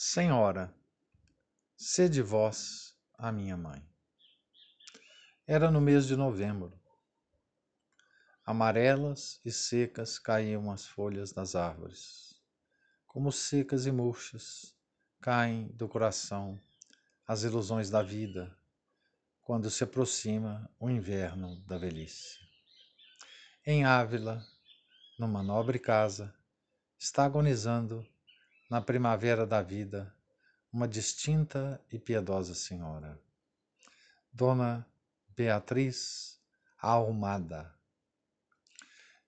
Senhora, sede vós a minha mãe. Era no mês de novembro. Amarelas e secas caíam as folhas das árvores, como secas e murchas caem do coração as ilusões da vida quando se aproxima o inverno da velhice. Em Ávila, numa nobre casa, está agonizando na primavera da vida, uma distinta e piedosa senhora, Dona Beatriz Almada.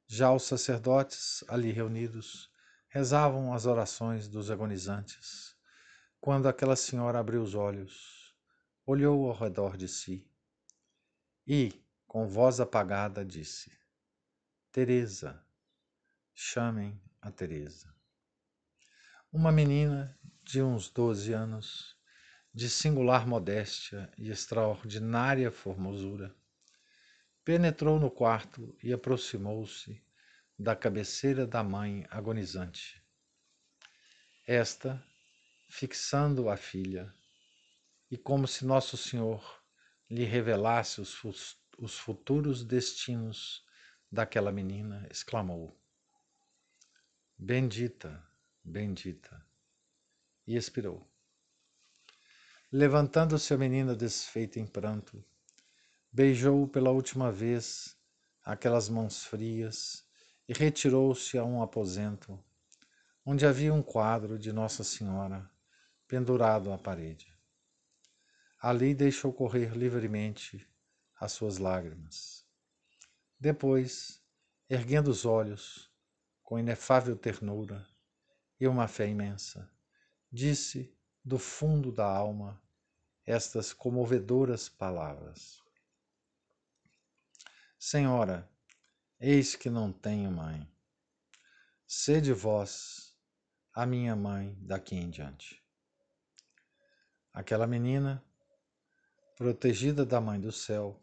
Já os sacerdotes ali reunidos rezavam as orações dos agonizantes, quando aquela senhora abriu os olhos, olhou ao redor de si e, com voz apagada, disse: Teresa, chamem a Teresa. Uma menina de uns doze anos, de singular modéstia e extraordinária formosura, penetrou no quarto e aproximou-se da cabeceira da mãe agonizante. Esta, fixando a filha, e como se Nosso Senhor lhe revelasse os, os futuros destinos daquela menina, exclamou: Bendita! Bendita. E expirou. Levantando-se a menina desfeita em pranto, beijou pela última vez aquelas mãos frias e retirou-se a um aposento onde havia um quadro de Nossa Senhora pendurado à parede. Ali deixou correr livremente as suas lágrimas. Depois, erguendo os olhos, com inefável ternura, e uma fé imensa. Disse do fundo da alma estas comovedoras palavras: Senhora, eis que não tenho mãe. Sede vós a minha mãe daqui em diante. Aquela menina, protegida da Mãe do Céu,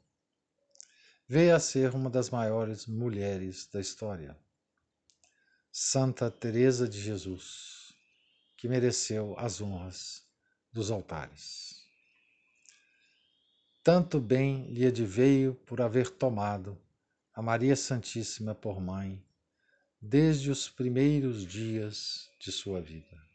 veio a ser uma das maiores mulheres da história. Santa Teresa de Jesus, que mereceu as honras dos altares. Tanto bem lhe adveio por haver tomado a Maria Santíssima por mãe desde os primeiros dias de sua vida.